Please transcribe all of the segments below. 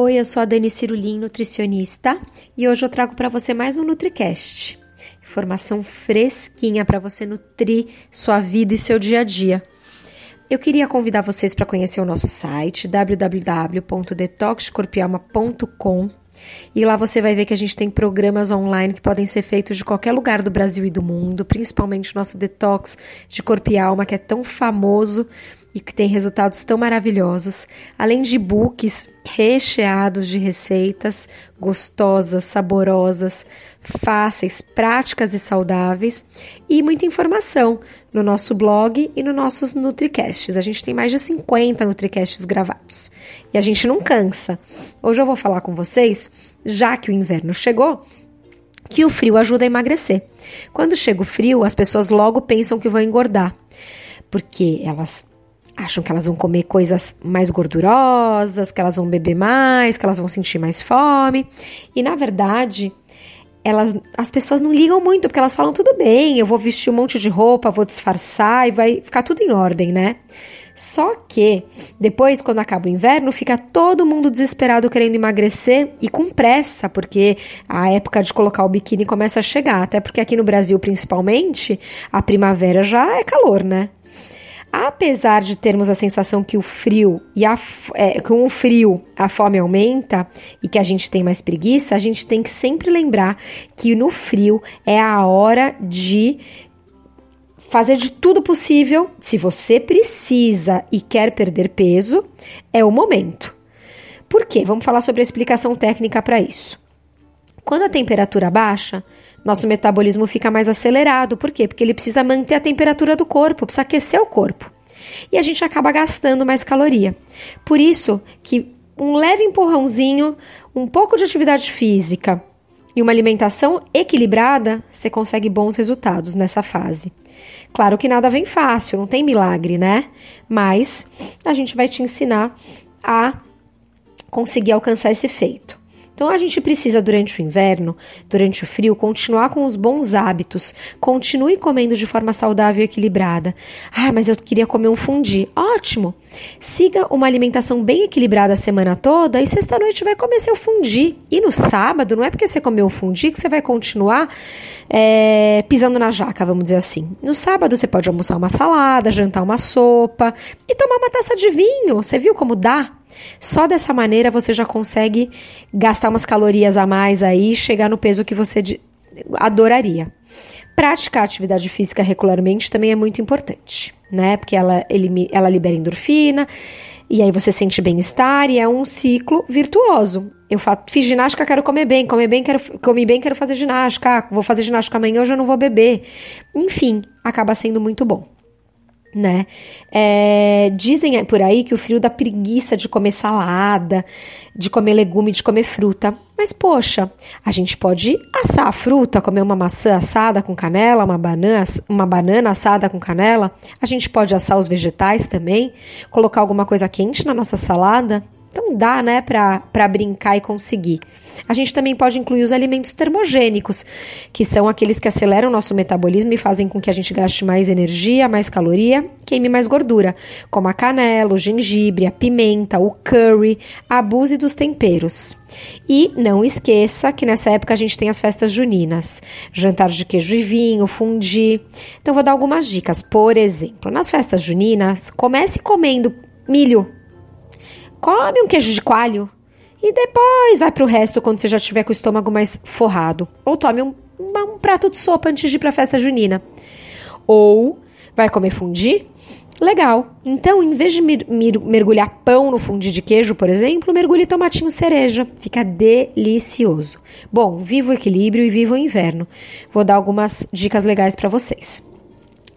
Oi, eu sou a Dani Cirulim, nutricionista, e hoje eu trago para você mais um NutriCast. Informação fresquinha para você nutrir sua vida e seu dia a dia. Eu queria convidar vocês para conhecer o nosso site www.detoxcorpialma.com e lá você vai ver que a gente tem programas online que podem ser feitos de qualquer lugar do Brasil e do mundo, principalmente o nosso detox de corpo e alma, que é tão famoso e que tem resultados tão maravilhosos, além de books recheados de receitas gostosas, saborosas, fáceis, práticas e saudáveis e muita informação no nosso blog e nos nossos Nutricasts. A gente tem mais de 50 Nutricasts gravados e a gente não cansa. Hoje eu vou falar com vocês, já que o inverno chegou, que o frio ajuda a emagrecer. Quando chega o frio, as pessoas logo pensam que vão engordar, porque elas acham que elas vão comer coisas mais gordurosas, que elas vão beber mais, que elas vão sentir mais fome. E na verdade, elas, as pessoas não ligam muito, porque elas falam tudo bem, eu vou vestir um monte de roupa, vou disfarçar e vai ficar tudo em ordem, né? Só que depois, quando acaba o inverno, fica todo mundo desesperado querendo emagrecer e com pressa, porque a época de colocar o biquíni começa a chegar. Até porque aqui no Brasil, principalmente, a primavera já é calor, né? Apesar de termos a sensação que o frio e a, é, com o frio a fome aumenta e que a gente tem mais preguiça, a gente tem que sempre lembrar que no frio é a hora de fazer de tudo possível. Se você precisa e quer perder peso, é o momento. Por quê? Vamos falar sobre a explicação técnica para isso. Quando a temperatura baixa, nosso metabolismo fica mais acelerado. Por quê? Porque ele precisa manter a temperatura do corpo, precisa aquecer o corpo. E a gente acaba gastando mais caloria. Por isso que um leve empurrãozinho, um pouco de atividade física e uma alimentação equilibrada, você consegue bons resultados nessa fase. Claro que nada vem fácil, não tem milagre, né? Mas a gente vai te ensinar a conseguir alcançar esse feito. Então a gente precisa durante o inverno, durante o frio, continuar com os bons hábitos. Continue comendo de forma saudável e equilibrada. Ah, mas eu queria comer um fundi. Ótimo! Siga uma alimentação bem equilibrada a semana toda e sexta-noite vai comer seu fundi. E no sábado, não é porque você comeu o fundi que você vai continuar é, pisando na jaca, vamos dizer assim. No sábado você pode almoçar uma salada, jantar uma sopa e tomar uma taça de vinho. Você viu como dá? Só dessa maneira você já consegue gastar umas calorias a mais aí chegar no peso que você adoraria. Praticar atividade física regularmente também é muito importante, né? Porque ela, ele, ela libera endorfina, e aí você sente bem-estar e é um ciclo virtuoso. Eu fiz ginástica, quero comer bem, comer bem, quero comer bem, quero fazer ginástica. Ah, vou fazer ginástica amanhã, hoje eu não vou beber. Enfim, acaba sendo muito bom né? É, dizem por aí que o frio dá preguiça de comer salada, de comer legume, de comer fruta. Mas poxa, a gente pode assar a fruta, comer uma maçã assada com canela, uma banana, uma banana assada com canela. A gente pode assar os vegetais também, colocar alguma coisa quente na nossa salada. Então dá, né, para brincar e conseguir. A gente também pode incluir os alimentos termogênicos, que são aqueles que aceleram o nosso metabolismo e fazem com que a gente gaste mais energia, mais caloria, queime mais gordura, como a canela, o gengibre, a pimenta, o curry, abuse dos temperos. E não esqueça que nessa época a gente tem as festas juninas, jantar de queijo e vinho, fundi. Então vou dar algumas dicas. Por exemplo, nas festas juninas, comece comendo milho come um queijo de coalho e depois vai para o resto quando você já tiver com o estômago mais forrado. Ou tome um, um prato de sopa antes de ir para a festa junina. Ou vai comer fundi? Legal. Então, em vez de mergulhar pão no fundi de queijo, por exemplo, mergulhe tomatinho cereja. Fica delicioso. Bom, viva o equilíbrio e viva o inverno. Vou dar algumas dicas legais para vocês.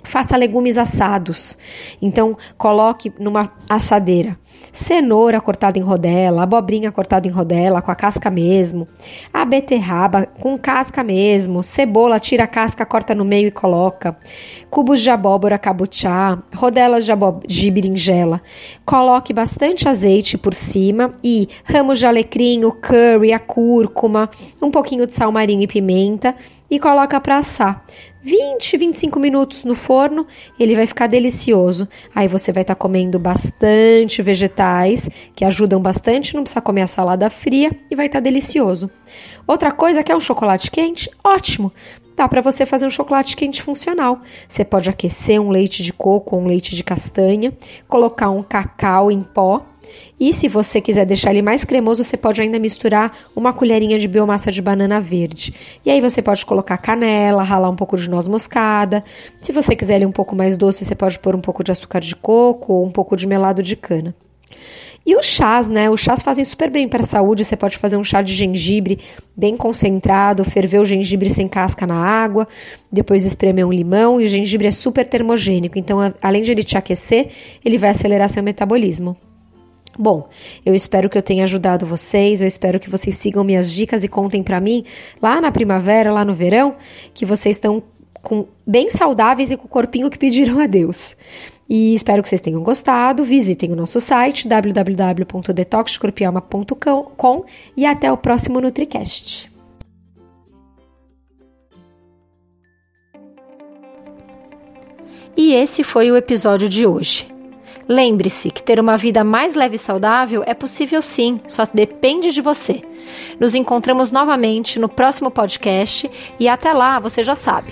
Faça legumes assados. Então, coloque numa assadeira. Cenoura cortada em rodela, abobrinha cortada em rodela, com a casca mesmo, a beterraba com casca mesmo, cebola, tira a casca, corta no meio e coloca, cubos de abóbora cabuchá, rodelas de, de berinjela. Coloque bastante azeite por cima e ramos de alecrim, o curry, a cúrcuma, um pouquinho de sal marinho e pimenta e coloca para assar. 20, 25 minutos no forno, ele vai ficar delicioso. Aí você vai estar tá comendo bastante vegetais, que ajudam bastante, não precisa comer a salada fria e vai estar tá delicioso. Outra coisa que é um chocolate quente, ótimo. Dá para você fazer um chocolate quente funcional. Você pode aquecer um leite de coco ou um leite de castanha, colocar um cacau em pó e se você quiser deixar ele mais cremoso, você pode ainda misturar uma colherinha de biomassa de banana verde. E aí você pode colocar canela, ralar um pouco de noz moscada. Se você quiser ele um pouco mais doce, você pode pôr um pouco de açúcar de coco ou um pouco de melado de cana. E os chás, né? Os chás fazem super bem para a saúde. Você pode fazer um chá de gengibre bem concentrado, ferver o gengibre sem casca na água, depois espremer um limão. E o gengibre é super termogênico, então além de ele te aquecer, ele vai acelerar seu metabolismo. Bom, eu espero que eu tenha ajudado vocês, eu espero que vocês sigam minhas dicas e contem para mim lá na primavera, lá no verão, que vocês estão com, bem saudáveis e com o corpinho que pediram a Deus. E espero que vocês tenham gostado. Visitem o nosso site www.detoxcorpialma.com e até o próximo NutriCast. E esse foi o episódio de hoje. Lembre-se que ter uma vida mais leve e saudável é possível sim, só depende de você. Nos encontramos novamente no próximo podcast e até lá, você já sabe.